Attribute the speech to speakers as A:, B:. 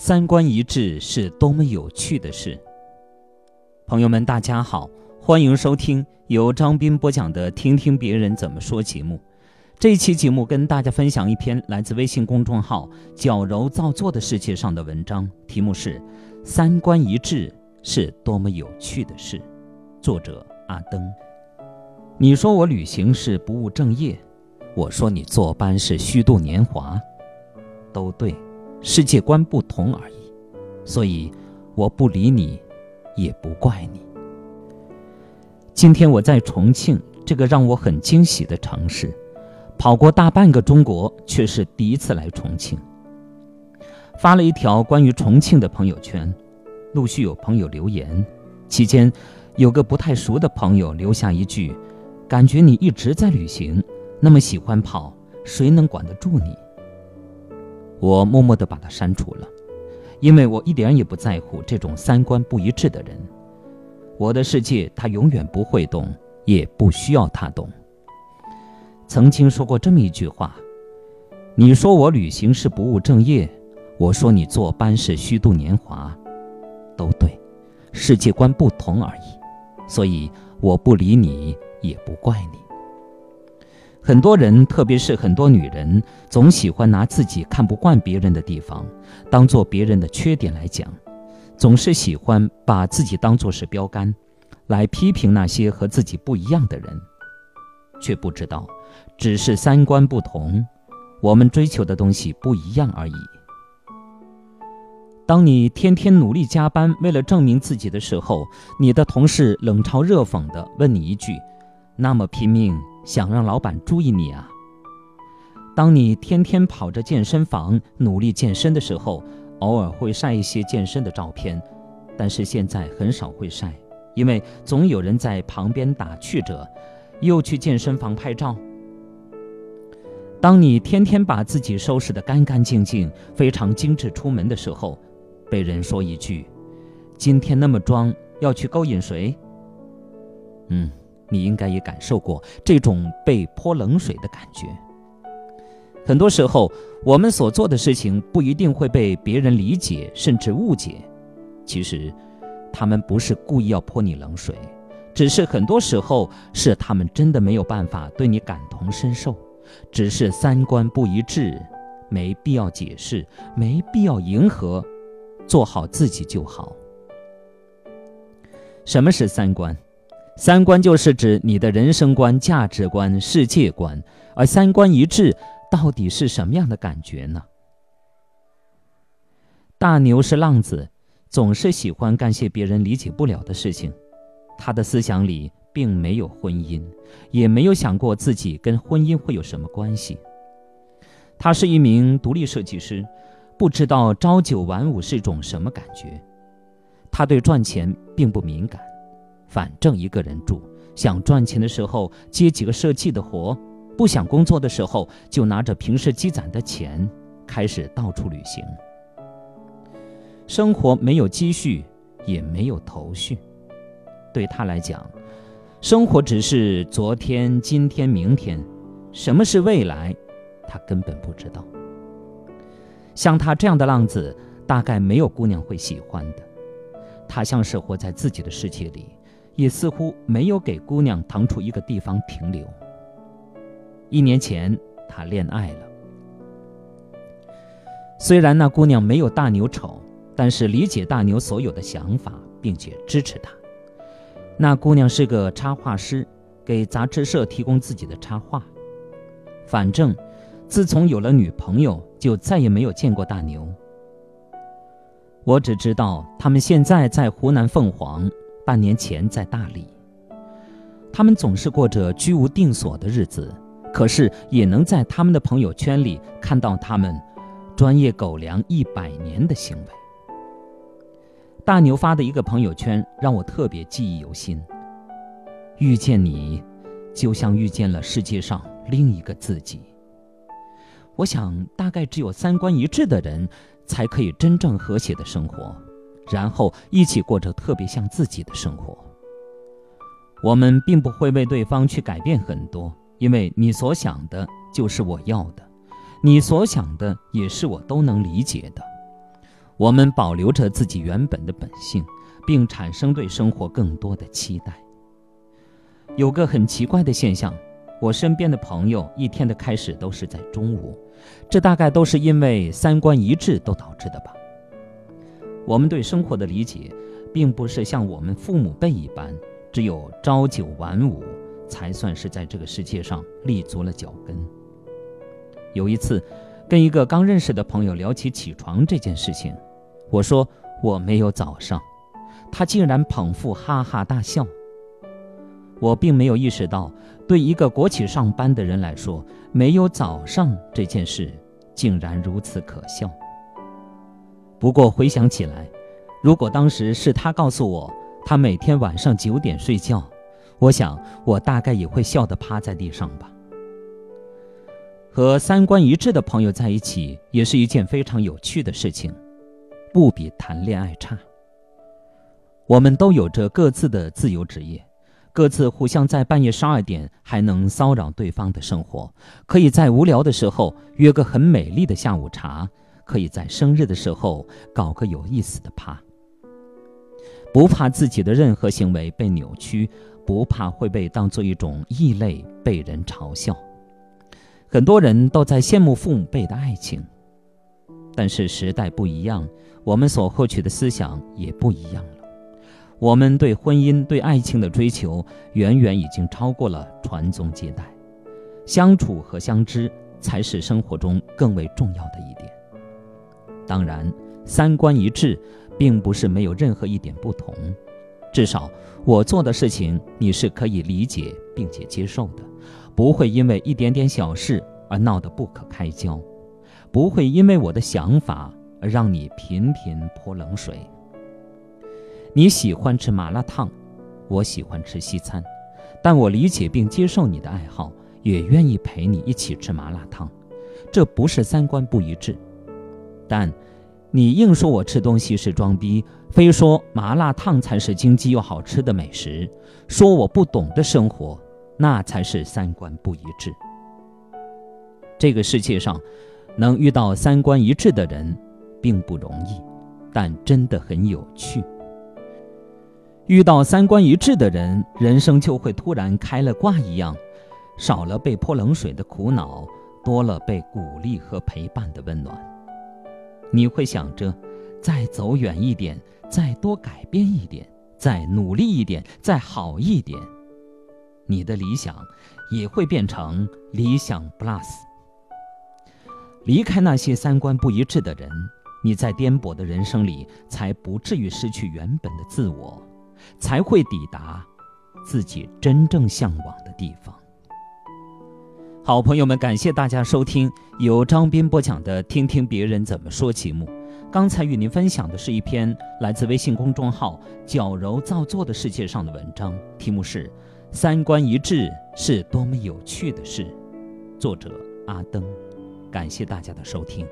A: 三观一致是多么有趣的事。朋友们，大家好，欢迎收听由张斌播讲的《听听别人怎么说》节目。这期节目跟大家分享一篇来自微信公众号“矫揉造作的世界”上的文章，题目是《三观一致是多么有趣的事》，作者阿登。你说我旅行是不务正业，我说你坐班是虚度年华，都对。世界观不同而已，所以我不理你，也不怪你。今天我在重庆这个让我很惊喜的城市，跑过大半个中国，却是第一次来重庆。发了一条关于重庆的朋友圈，陆续有朋友留言，期间有个不太熟的朋友留下一句：“感觉你一直在旅行，那么喜欢跑，谁能管得住你？”我默默地把他删除了，因为我一点也不在乎这种三观不一致的人。我的世界他永远不会懂，也不需要他懂。曾经说过这么一句话：“你说我旅行是不务正业，我说你坐班是虚度年华，都对，世界观不同而已。所以我不理你，也不怪你。”很多人，特别是很多女人，总喜欢拿自己看不惯别人的地方，当做别人的缺点来讲，总是喜欢把自己当做是标杆，来批评那些和自己不一样的人，却不知道，只是三观不同，我们追求的东西不一样而已。当你天天努力加班，为了证明自己的时候，你的同事冷嘲热讽地问你一句：“那么拼命？”想让老板注意你啊！当你天天跑着健身房努力健身的时候，偶尔会晒一些健身的照片，但是现在很少会晒，因为总有人在旁边打趣着：“又去健身房拍照。”当你天天把自己收拾得干干净净、非常精致出门的时候，被人说一句：“今天那么装，要去勾引谁？”嗯。你应该也感受过这种被泼冷水的感觉。很多时候，我们所做的事情不一定会被别人理解，甚至误解。其实，他们不是故意要泼你冷水，只是很多时候是他们真的没有办法对你感同身受，只是三观不一致，没必要解释，没必要迎合，做好自己就好。什么是三观？三观就是指你的人生观、价值观、世界观，而三观一致到底是什么样的感觉呢？大牛是浪子，总是喜欢干些别人理解不了的事情。他的思想里并没有婚姻，也没有想过自己跟婚姻会有什么关系。他是一名独立设计师，不知道朝九晚五是种什么感觉。他对赚钱并不敏感。反正一个人住，想赚钱的时候接几个设计的活，不想工作的时候就拿着平时积攒的钱开始到处旅行。生活没有积蓄，也没有头绪，对他来讲，生活只是昨天、今天、明天，什么是未来，他根本不知道。像他这样的浪子，大概没有姑娘会喜欢的。他像是活在自己的世界里。也似乎没有给姑娘腾出一个地方停留。一年前，他恋爱了。虽然那姑娘没有大牛丑，但是理解大牛所有的想法，并且支持他。那姑娘是个插画师，给杂志社提供自己的插画。反正，自从有了女朋友，就再也没有见过大牛。我只知道他们现在在湖南凤凰。半年前在大理，他们总是过着居无定所的日子，可是也能在他们的朋友圈里看到他们专业狗粮一百年的行为。大牛发的一个朋友圈让我特别记忆犹新。遇见你，就像遇见了世界上另一个自己。我想，大概只有三观一致的人，才可以真正和谐的生活。然后一起过着特别像自己的生活。我们并不会为对方去改变很多，因为你所想的就是我要的，你所想的也是我都能理解的。我们保留着自己原本的本性，并产生对生活更多的期待。有个很奇怪的现象，我身边的朋友一天的开始都是在中午，这大概都是因为三观一致都导致的吧。我们对生活的理解，并不是像我们父母辈一般，只有朝九晚五才算是在这个世界上立足了脚跟。有一次，跟一个刚认识的朋友聊起起床这件事情。我说我没有早上，他竟然捧腹哈哈大笑。我并没有意识到，对一个国企上班的人来说，没有早上这件事竟然如此可笑。不过回想起来，如果当时是他告诉我他每天晚上九点睡觉，我想我大概也会笑得趴在地上吧。和三观一致的朋友在一起，也是一件非常有趣的事情。不比谈恋爱差。我们都有着各自的自由职业，各自互相在半夜十二点还能骚扰对方的生活，可以在无聊的时候约个很美丽的下午茶，可以在生日的时候搞个有意思的趴。不怕自己的任何行为被扭曲，不怕会被当做一种异类被人嘲笑。很多人都在羡慕父母辈的爱情。但是时代不一样，我们所获取的思想也不一样了。我们对婚姻、对爱情的追求，远远已经超过了传宗接代，相处和相知才是生活中更为重要的一点。当然，三观一致，并不是没有任何一点不同，至少我做的事情你是可以理解并且接受的，不会因为一点点小事而闹得不可开交。不会因为我的想法而让你频频泼冷水。你喜欢吃麻辣烫，我喜欢吃西餐，但我理解并接受你的爱好，也愿意陪你一起吃麻辣烫。这不是三观不一致，但你硬说我吃东西是装逼，非说麻辣烫才是经济又好吃的美食，说我不懂得生活，那才是三观不一致。这个世界上。能遇到三观一致的人，并不容易，但真的很有趣。遇到三观一致的人，人生就会突然开了挂一样，少了被泼冷水的苦恼，多了被鼓励和陪伴的温暖。你会想着，再走远一点，再多改变一点，再努力一点，再好一点，你的理想也会变成理想 Plus。离开那些三观不一致的人，你在颠簸的人生里才不至于失去原本的自我，才会抵达自己真正向往的地方。好朋友们，感谢大家收听由张斌播讲的《听听别人怎么说》节目。刚才与您分享的是一篇来自微信公众号“矫揉造作的世界”上的文章，题目是《三观一致是多么有趣的事》，作者阿登。感谢大家的收听。